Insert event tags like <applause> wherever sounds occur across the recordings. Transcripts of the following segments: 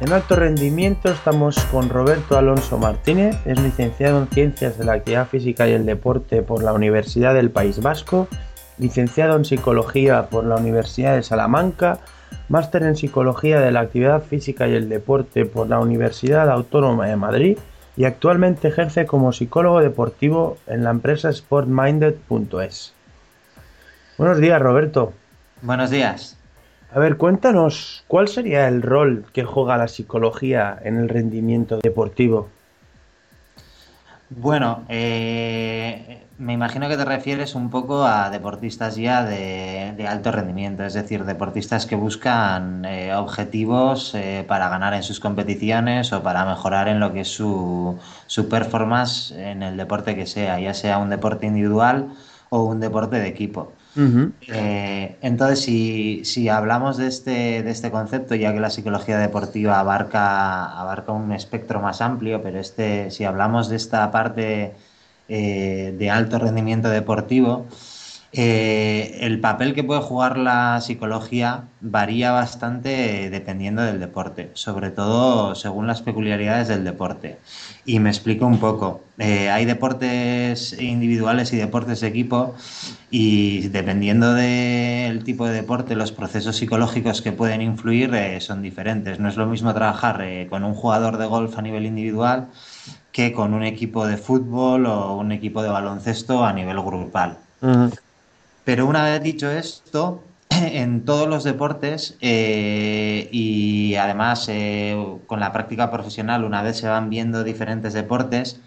En alto rendimiento estamos con Roberto Alonso Martínez, es licenciado en Ciencias de la Actividad Física y el Deporte por la Universidad del País Vasco, licenciado en Psicología por la Universidad de Salamanca, máster en Psicología de la Actividad Física y el Deporte por la Universidad Autónoma de Madrid y actualmente ejerce como psicólogo deportivo en la empresa sportminded.es. Buenos días, Roberto. Buenos días. A ver, cuéntanos, ¿cuál sería el rol que juega la psicología en el rendimiento deportivo? Bueno, eh, me imagino que te refieres un poco a deportistas ya de, alto rendimiento, es decir, deportistas que buscan eh, objetivos eh, para ganar en sus competiciones o para mejorar en lo que es su, su performance en el deporte que sea, ya sea un deporte individual o un deporte de equipo. Eh, entonces, si, hablamos de este, de este concepto, ya que la psicología deportiva abarca, abarca un espectro más amplio, pero este, si hablamos de esta parte eh, de alto rendimiento deportivo, eh, el papel que puede jugar la psicología varía bastante dependiendo del deporte, sobre todo según las peculiaridades del deporte. Y me explico un poco. Eh, hay deportes individuales y deportes de equipo y dependiendo del tipo de deporte, los procesos psicológicos que pueden influir eh, son diferentes. No es lo mismo trabajar con un jugador de golf a nivel individual que con un equipo de fútbol o un equipo de baloncesto a nivel grupal. Pero una vez dicho esto, <clears throat> en todos los deportes eh, y además eh, con la práctica profesional, una vez se van viendo diferentes deportes,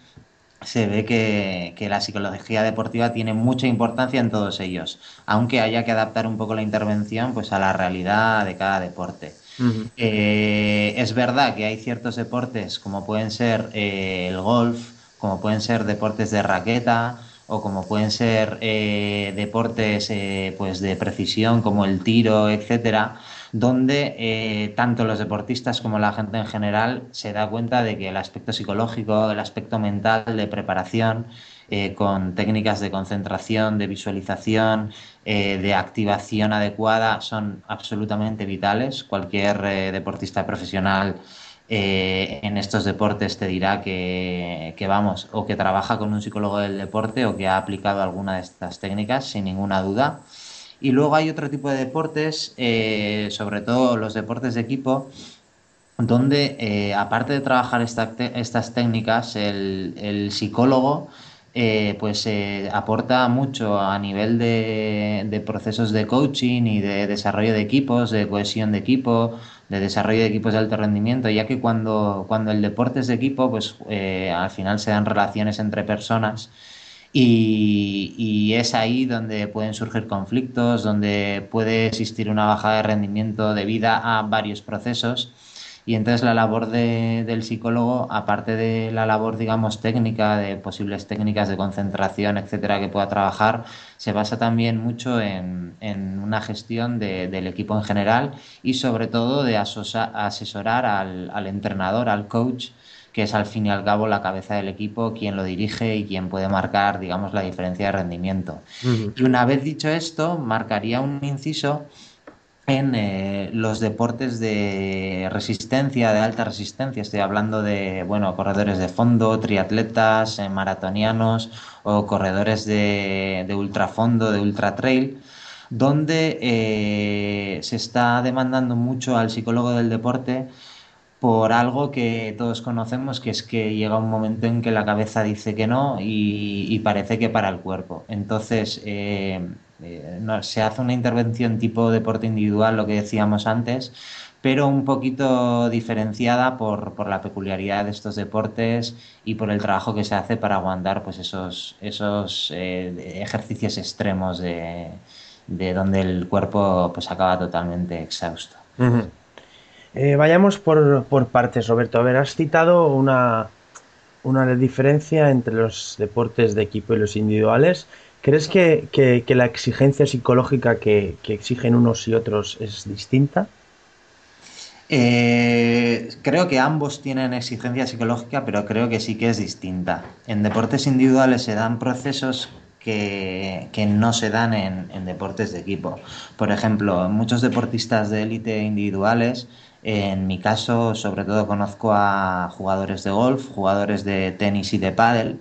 se ve que, la psicología deportiva tiene mucha importancia en todos ellos, aunque haya que adaptar un poco la intervención pues, a la realidad de cada deporte. Eh, es verdad que hay ciertos deportes como pueden ser el golf, como pueden ser deportes de raqueta, o como pueden ser eh, deportes eh, pues de precisión como el tiro, etcétera, donde eh, tanto los deportistas como la gente en general se da cuenta de que el aspecto psicológico, el aspecto mental de preparación, con técnicas de concentración, de visualización, de activación adecuada, son absolutamente vitales. Cualquier deportista profesional eh, en estos deportes te dirá que, vamos, o que trabaja con un psicólogo del deporte o que ha aplicado alguna de estas técnicas, sin ninguna duda. Y luego hay otro tipo de deportes, eh, sobre todo los deportes de equipo, donde eh, aparte de trabajar estas técnicas, el, psicólogo pues aporta mucho a nivel de, de, procesos de coaching y de desarrollo de equipos, de cohesión de equipo, de desarrollo de equipos de alto rendimiento, ya que cuando, cuando el deporte es de equipo, pues eh, al final se dan relaciones entre personas y, y, es ahí donde pueden surgir conflictos, donde puede existir una bajada de rendimiento debido a varios procesos y entonces la labor de, del psicólogo, aparte de la labor, digamos, técnica, de posibles técnicas de concentración, etcétera, que pueda trabajar, se basa también mucho en, en una gestión de, del equipo en general y sobre todo de asesorar al, al entrenador, al coach, que es al fin y al cabo la cabeza del equipo, quien lo dirige y quien puede marcar, digamos, la diferencia de rendimiento. Y una vez dicho esto, marcaría un inciso en eh, los deportes de resistencia, de alta resistencia. Estoy hablando de, bueno, corredores de fondo, triatletas, eh, maratonianos o corredores de, de ultrafondo, de ultra trail, donde eh, se está demandando mucho al psicólogo del deporte por algo que todos conocemos, que es que llega un momento en que la cabeza dice que no y, y parece que para el cuerpo. Entonces, eh, se hace una intervención tipo deporte individual, lo que decíamos antes, pero un poquito diferenciada por, por, la peculiaridad de estos deportes y por el trabajo que se hace para aguantar pues esos, esos eh, ejercicios extremos de, de, donde el cuerpo pues acaba totalmente exhausto. Eh, vayamos por, por, partes, Roberto. A ver, has citado una, una diferencia entre los deportes de equipo y los individuales. ¿Crees que, que, la exigencia psicológica que, que exigen unos y otros es distinta? Eh, creo que ambos tienen exigencia psicológica, pero creo que sí que es distinta. En deportes individuales se dan procesos que, que no se dan en, en, deportes de equipo. Por ejemplo, muchos deportistas de élite individuales, en mi caso sobre todo conozco a jugadores de golf, jugadores de tenis y de pádel.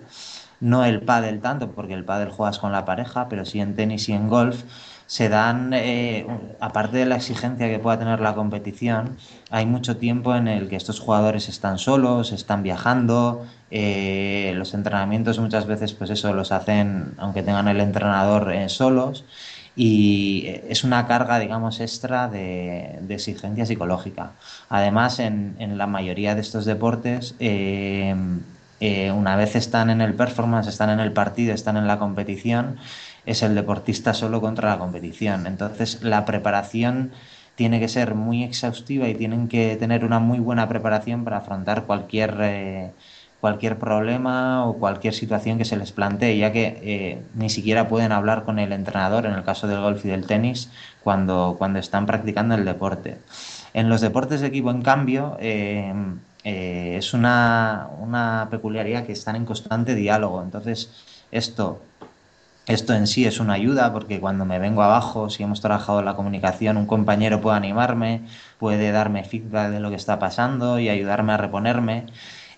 No el pádel tanto, porque el pádel juegas con la pareja, pero sí en tenis y en golf se dan, eh, aparte de la exigencia que pueda tener la competición, hay mucho tiempo en el que estos jugadores están solos, están viajando, eh, los entrenamientos muchas veces pues eso los hacen aunque tengan el entrenador eh, solos y es una carga digamos extra de, exigencia psicológica. Además en, la mayoría de estos deportes una vez están en el performance, están en el partido, están en la competición, es el deportista solo contra la competición. Entonces la preparación tiene que ser muy exhaustiva y tienen que tener una muy buena preparación para afrontar cualquier, eh, cualquier problema o cualquier situación que se les plantee, ya que eh, ni siquiera pueden hablar con el entrenador, en el caso del golf y del tenis, cuando, cuando están practicando el deporte. En los deportes de equipo, en cambio, eh, es una, una peculiaridad que están en constante diálogo. Entonces, esto esto en sí es una ayuda porque cuando me vengo abajo, si hemos trabajado la comunicación, un compañero puede animarme, puede darme feedback de lo que está pasando y ayudarme a reponerme.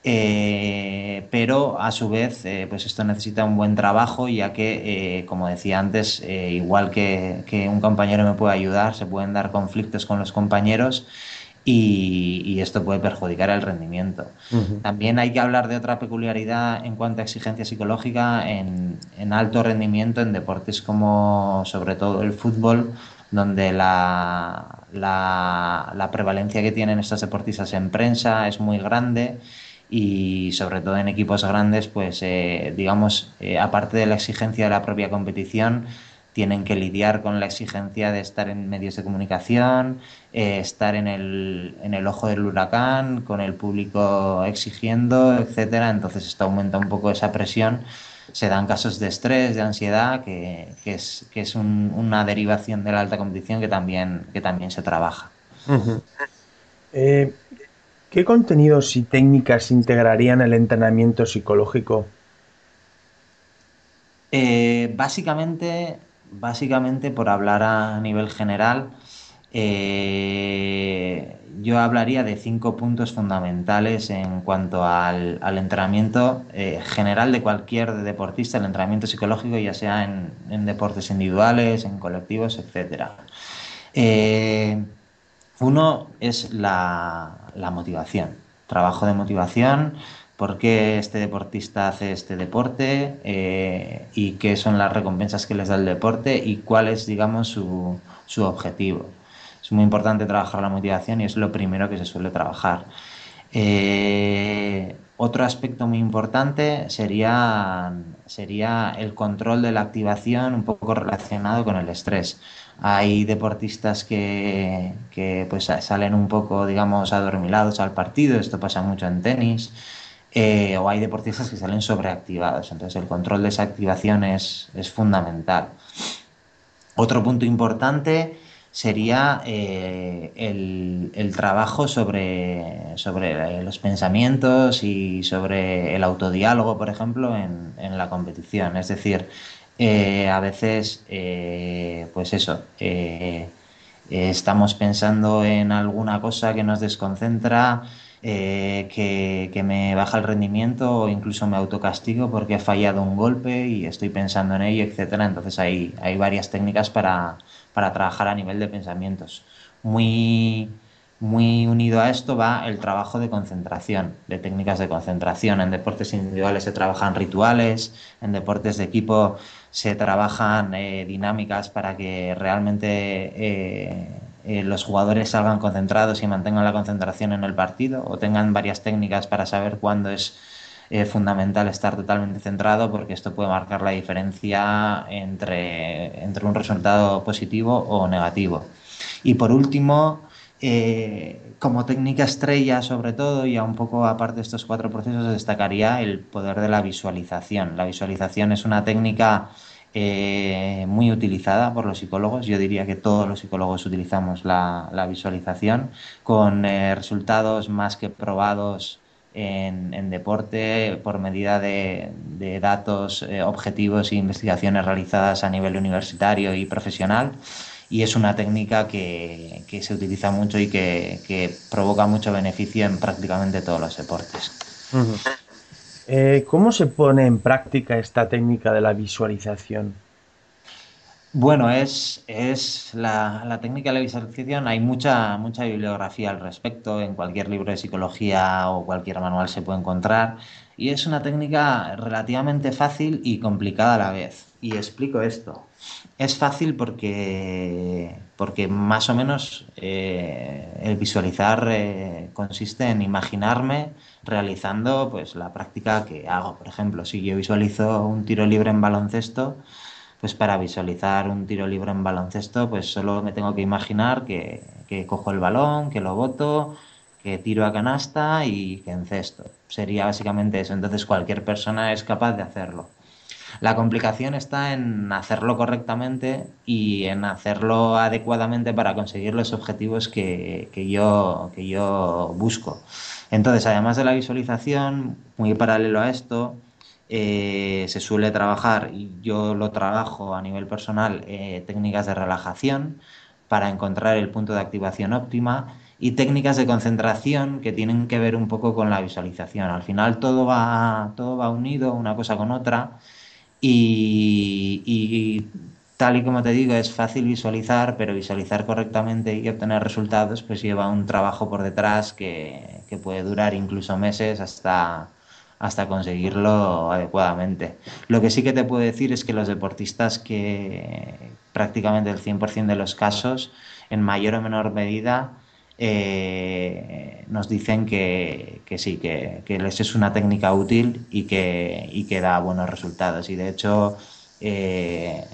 Eh, pero a su vez, eh, pues esto necesita un buen trabajo, ya que, como decía antes, igual que, que un compañero me puede ayudar, se pueden dar conflictos con los compañeros y, y, esto puede perjudicar el rendimiento. Uh -huh. También hay que hablar de otra peculiaridad en cuanto a exigencia psicológica en, en, alto rendimiento en deportes como sobre todo el fútbol, donde la, la, la prevalencia que tienen estos deportistas en prensa es muy grande y sobre todo en equipos grandes, pues eh, digamos, eh, aparte de la exigencia de la propia competición, tienen que lidiar con la exigencia de estar en medios de comunicación, eh, estar en el, en el, ojo del huracán, con el público exigiendo, etcétera. Entonces esto aumenta un poco esa presión. Se dan casos de estrés, de ansiedad, que, que es, que es un, una derivación de la alta competición que también, que también se trabaja. Uh -huh. eh, ¿Qué contenidos y técnicas integrarían el entrenamiento psicológico? Eh, básicamente básicamente, por hablar a nivel general, eh, yo hablaría de cinco puntos fundamentales en cuanto al, entrenamiento eh, general de cualquier deportista, el entrenamiento psicológico, ya sea en, deportes individuales, en colectivos, etc. Eh, uno es la motivación, trabajo de motivación por qué este deportista hace este deporte eh, y qué son las recompensas que les da el deporte y cuál es, digamos, su, su, objetivo. Es muy importante trabajar la motivación y es lo primero que se suele trabajar. Eh, otro aspecto muy importante sería, sería el control de la activación un poco relacionado con el estrés. Hay deportistas que, que pues salen un poco, digamos, adormilados al partido, esto pasa mucho en tenis eh, o hay deportistas que salen sobreactivados. Entonces el control de esa activación es, es fundamental. Otro punto importante sería eh, el, el, trabajo sobre, sobre, los pensamientos y sobre el autodiálogo, por ejemplo, en, en la competición. Es decir, eh, a veces, pues eso, estamos pensando en alguna cosa que nos desconcentra, eh, que, que, me baja el rendimiento o incluso me autocastigo porque he fallado un golpe y estoy pensando en ello, etcétera. Entonces hay, hay varias técnicas para, para, trabajar a nivel de pensamientos. Muy, muy unido a esto va el trabajo de concentración, de técnicas de concentración. En deportes individuales se trabajan rituales, en deportes de equipo se trabajan eh, dinámicas para que realmente eh, eh, los jugadores salgan concentrados y mantengan la concentración en el partido o tengan varias técnicas para saber cuándo es eh, fundamental estar totalmente centrado porque esto puede marcar la diferencia entre, entre un resultado positivo o negativo. Y por último, eh, como técnica estrella sobre todo, y a un poco aparte de estos cuatro procesos, destacaría el poder de la visualización. La visualización es una técnica eh, muy utilizada por los psicólogos. Yo diría que todos los psicólogos utilizamos la, visualización con eh, resultados más que probados en, deporte por medida de, datos eh, objetivos e investigaciones realizadas a nivel universitario y profesional. Y es una técnica que, se utiliza mucho y que, provoca mucho beneficio en prácticamente todos los deportes. Eh, ¿Cómo se pone en práctica esta técnica de la visualización? Bueno, es, es la, técnica de la visualización, hay mucha, mucha bibliografía al respecto, en cualquier libro de psicología o cualquier manual se puede encontrar, y es una técnica relativamente fácil y complicada a la vez. Y explico esto. Es fácil porque, porque más o menos eh, el visualizar eh, consiste en imaginarme realizando pues la práctica que hago. Por ejemplo, si yo visualizo un tiro libre en baloncesto, pues para visualizar un tiro libre en baloncesto, pues solo me tengo que imaginar que, cojo el balón, que lo boto, que tiro a canasta y que encesto. Sería básicamente eso. Entonces cualquier persona es capaz de hacerlo. La complicación está en hacerlo correctamente y en hacerlo adecuadamente para conseguir los objetivos que, yo, que yo busco. Entonces, además de la visualización, muy paralelo a esto, eh, se suele trabajar, y yo lo trabajo a nivel personal, eh, técnicas de relajación para encontrar el punto de activación óptima y técnicas de concentración que tienen que ver un poco con la visualización. Al final todo va, todo va unido una cosa con otra y tal y como te digo, es fácil visualizar, pero visualizar correctamente y obtener resultados, pues lleva un trabajo por detrás que, puede durar incluso meses hasta, hasta conseguirlo adecuadamente. Lo que sí que te puedo decir es que los deportistas que prácticamente el 100% de los casos, en mayor o menor medida, eh, nos dicen que, sí, que, les es una técnica útil y que, y que da buenos resultados. Y de hecho, eh,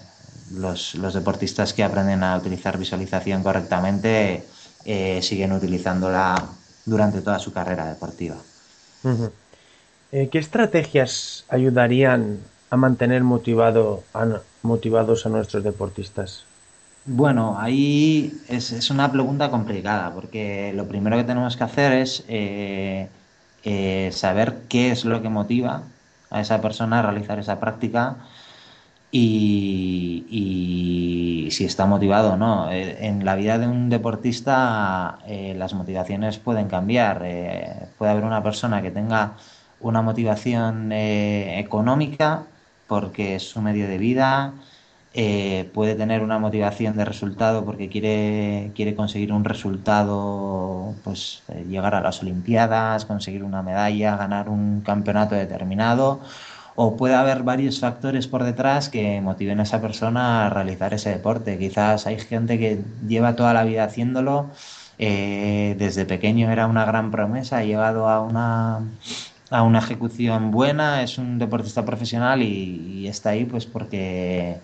los, deportistas que aprenden a utilizar visualización correctamente eh, siguen utilizándola durante toda su carrera deportiva. Eh, ¿Qué estrategias ayudarían a mantener motivado motivados a nuestros deportistas? Bueno, ahí es, una pregunta complicada porque lo primero que tenemos que hacer es eh, saber qué es lo que motiva a esa persona a realizar esa práctica y, si está motivado o no. Eh, en la vida de un deportista eh, las motivaciones pueden cambiar. Eh, puede haber una persona que tenga una motivación económica porque es su medio de vida, puede tener una motivación de resultado porque quiere, quiere conseguir un resultado, pues llegar a las Olimpiadas, conseguir una medalla, ganar un campeonato determinado o puede haber varios factores por detrás que motiven a esa persona a realizar ese deporte. Quizás hay gente que lleva toda la vida haciéndolo, eh, desde pequeño era una gran promesa, ha llegado a una, a una ejecución buena, es un deportista profesional y, está ahí pues porque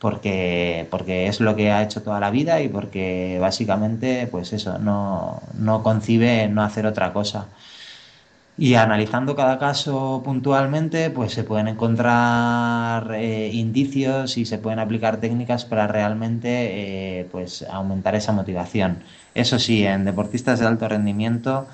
porque, porque es lo que ha hecho toda la vida y porque básicamente, pues eso, no, no concibe no hacer otra cosa. Y analizando cada caso puntualmente, pues se pueden encontrar eh, indicios y se pueden aplicar técnicas para realmente eh, pues aumentar esa motivación. Eso sí, en deportistas de alto rendimiento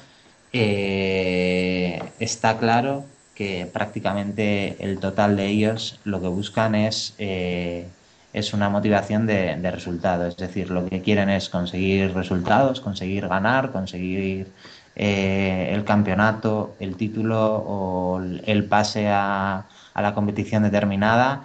eh, está claro que prácticamente el total de ellos lo que buscan es, es una motivación de, de resultado. Es decir, lo que quieren es conseguir resultados, conseguir ganar, conseguir eh, el campeonato, el título o el pase a, la competición determinada.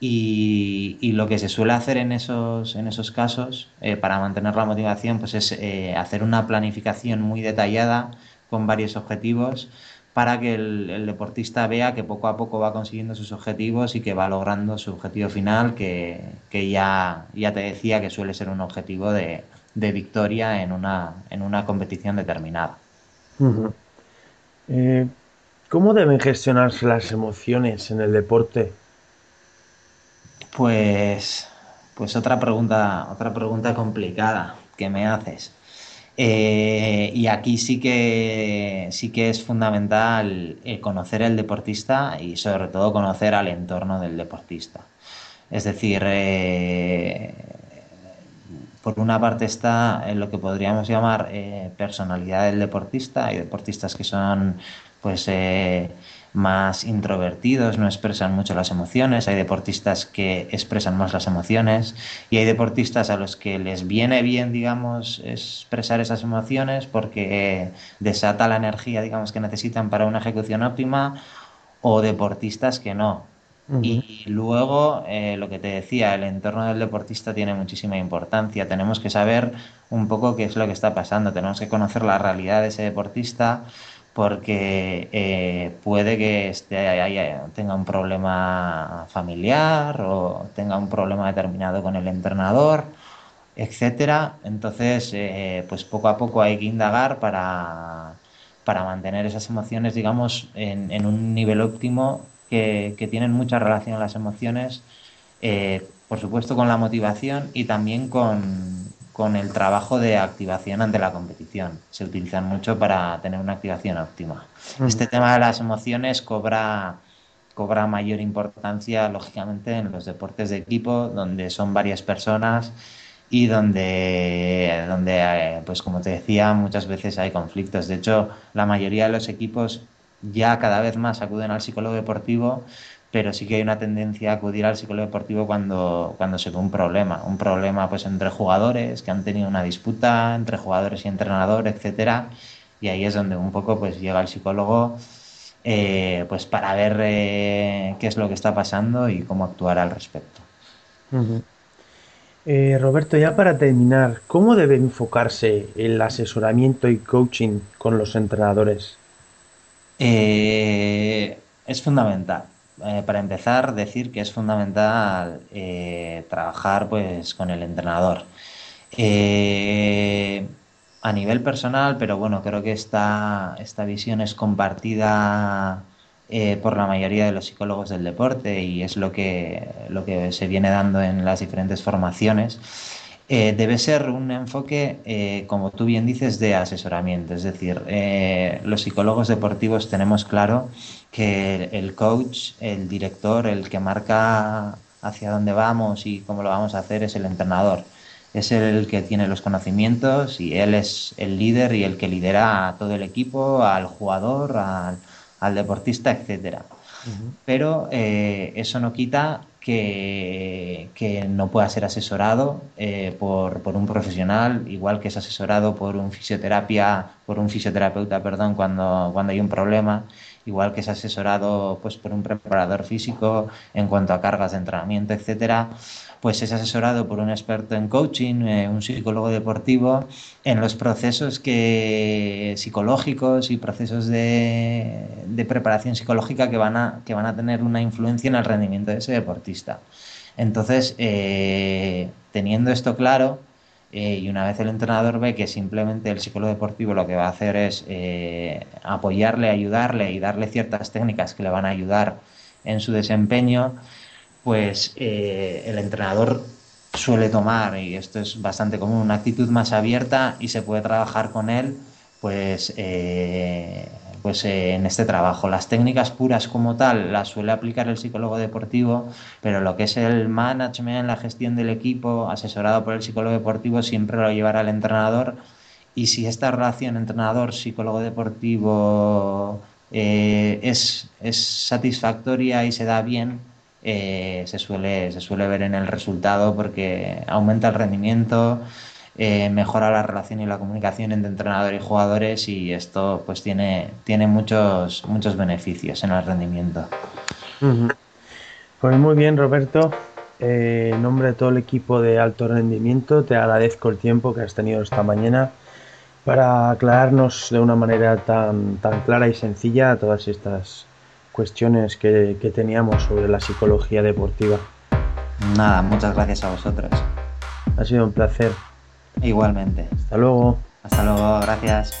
Y, lo que se suele hacer en esos, en esos casos eh, para mantener la motivación pues es eh, hacer una planificación muy detallada con varios objetivos para que el, deportista vea que poco a poco va consiguiendo sus objetivos y que va logrando su objetivo final, que, ya, ya te decía que suele ser un objetivo de, de victoria en una, en una competición determinada. Eh, ¿Cómo deben gestionarse las emociones en el deporte? Pues, pues otra pregunta, otra pregunta complicada que me haces. Eh, y aquí sí que sí que es fundamental eh, conocer el deportista y sobre todo conocer al entorno del deportista. Es decir, eh, por una parte está en lo que podríamos llamar personalidad del deportista. Hay deportistas que son pues más introvertidos, no expresan mucho las emociones, hay deportistas que expresan más las emociones y hay deportistas a los que les viene bien, digamos, expresar esas emociones porque desata la energía, digamos, que necesitan para una ejecución óptima o deportistas que no. Y luego, eh, lo que te decía, el entorno del deportista tiene muchísima importancia. Tenemos que saber un poco qué es lo que está pasando, tenemos que conocer la realidad de ese deportista porque eh, puede que esté, tenga un problema familiar o tenga un problema determinado con el entrenador, etcétera. Entonces, eh, pues poco a poco hay que indagar para, mantener esas emociones, digamos, en, un nivel óptimo que, tienen mucha relación las emociones, eh, por supuesto con la motivación y también con, con el trabajo de activación ante la competición. Se utilizan mucho para tener una activación óptima. Este tema de las emociones cobra, cobra mayor importancia, lógicamente, en los deportes de equipo, donde son varias personas y donde, donde eh, pues como te decía, muchas veces hay conflictos. De hecho, la mayoría de los equipos ya cada vez más acuden al psicólogo deportivo pero sí que hay una tendencia a acudir al psicólogo deportivo cuando, cuando se ve un problema, un problema pues entre jugadores que han tenido una disputa entre jugadores y entrenador, etcétera, y ahí es donde un poco pues llega el psicólogo eh, pues para ver eh, qué es lo que está pasando y cómo actuar al respecto. Eh, Roberto, ya para terminar, ¿cómo debe enfocarse el asesoramiento y coaching con los entrenadores? es fundamental eh, para empezar, decir que es fundamental eh, trabajar pues, con el entrenador. Eh, a nivel personal, pero bueno, creo que esta, esta visión es compartida por la mayoría de los psicólogos del deporte y es lo que, lo que se viene dando en las diferentes formaciones. Debe ser un enfoque, como tú bien dices, de asesoramiento. Es decir, los psicólogos deportivos tenemos claro que el coach, el director, el que marca hacia dónde vamos y cómo lo vamos a hacer es el entrenador. Es el que tiene los conocimientos y él es el líder y el que lidera a todo el equipo, al jugador, al, deportista, etc. Pero eh, eso no quita que, no pueda ser asesorado eh, por, por, un profesional, igual que es asesorado por un fisioterapia, por un fisioterapeuta, perdón, cuando, cuando hay un problema igual que es asesorado pues, por un preparador físico en cuanto a cargas de entrenamiento, etcétera, pues es asesorado por un experto en coaching, eh, un psicólogo deportivo, en los procesos que, psicológicos y procesos de, preparación psicológica que van, a, que van a tener una influencia en el rendimiento de ese deportista. Entonces, eh, teniendo esto claro, eh, y una vez el entrenador ve que simplemente el psicólogo deportivo lo que va a hacer es eh, apoyarle, ayudarle y darle ciertas técnicas que le van a ayudar en su desempeño, pues eh, el entrenador suele tomar, y esto es bastante común, una actitud más abierta y se puede trabajar con él pues pues eh, en este trabajo. Las técnicas puras como tal las suele aplicar el psicólogo deportivo, pero lo que es el management, la gestión del equipo, asesorado por el psicólogo deportivo, siempre lo llevará el entrenador. Y si esta relación entrenador-psicólogo deportivo eh, es, satisfactoria y se da bien, eh, se, suele, se suele ver en el resultado porque aumenta el rendimiento, eh, mejora la relación y la comunicación entre entrenador y jugadores y esto pues tiene, tiene muchos, muchos beneficios en el rendimiento. Pues muy bien Roberto, eh, en nombre de todo el equipo de alto rendimiento te agradezco el tiempo que has tenido esta mañana para aclararnos de una manera tan, tan clara y sencilla todas estas cuestiones que, que teníamos sobre la psicología deportiva. Nada, muchas gracias a vosotros. Ha sido un placer. Igualmente. Hasta luego. Hasta luego, gracias.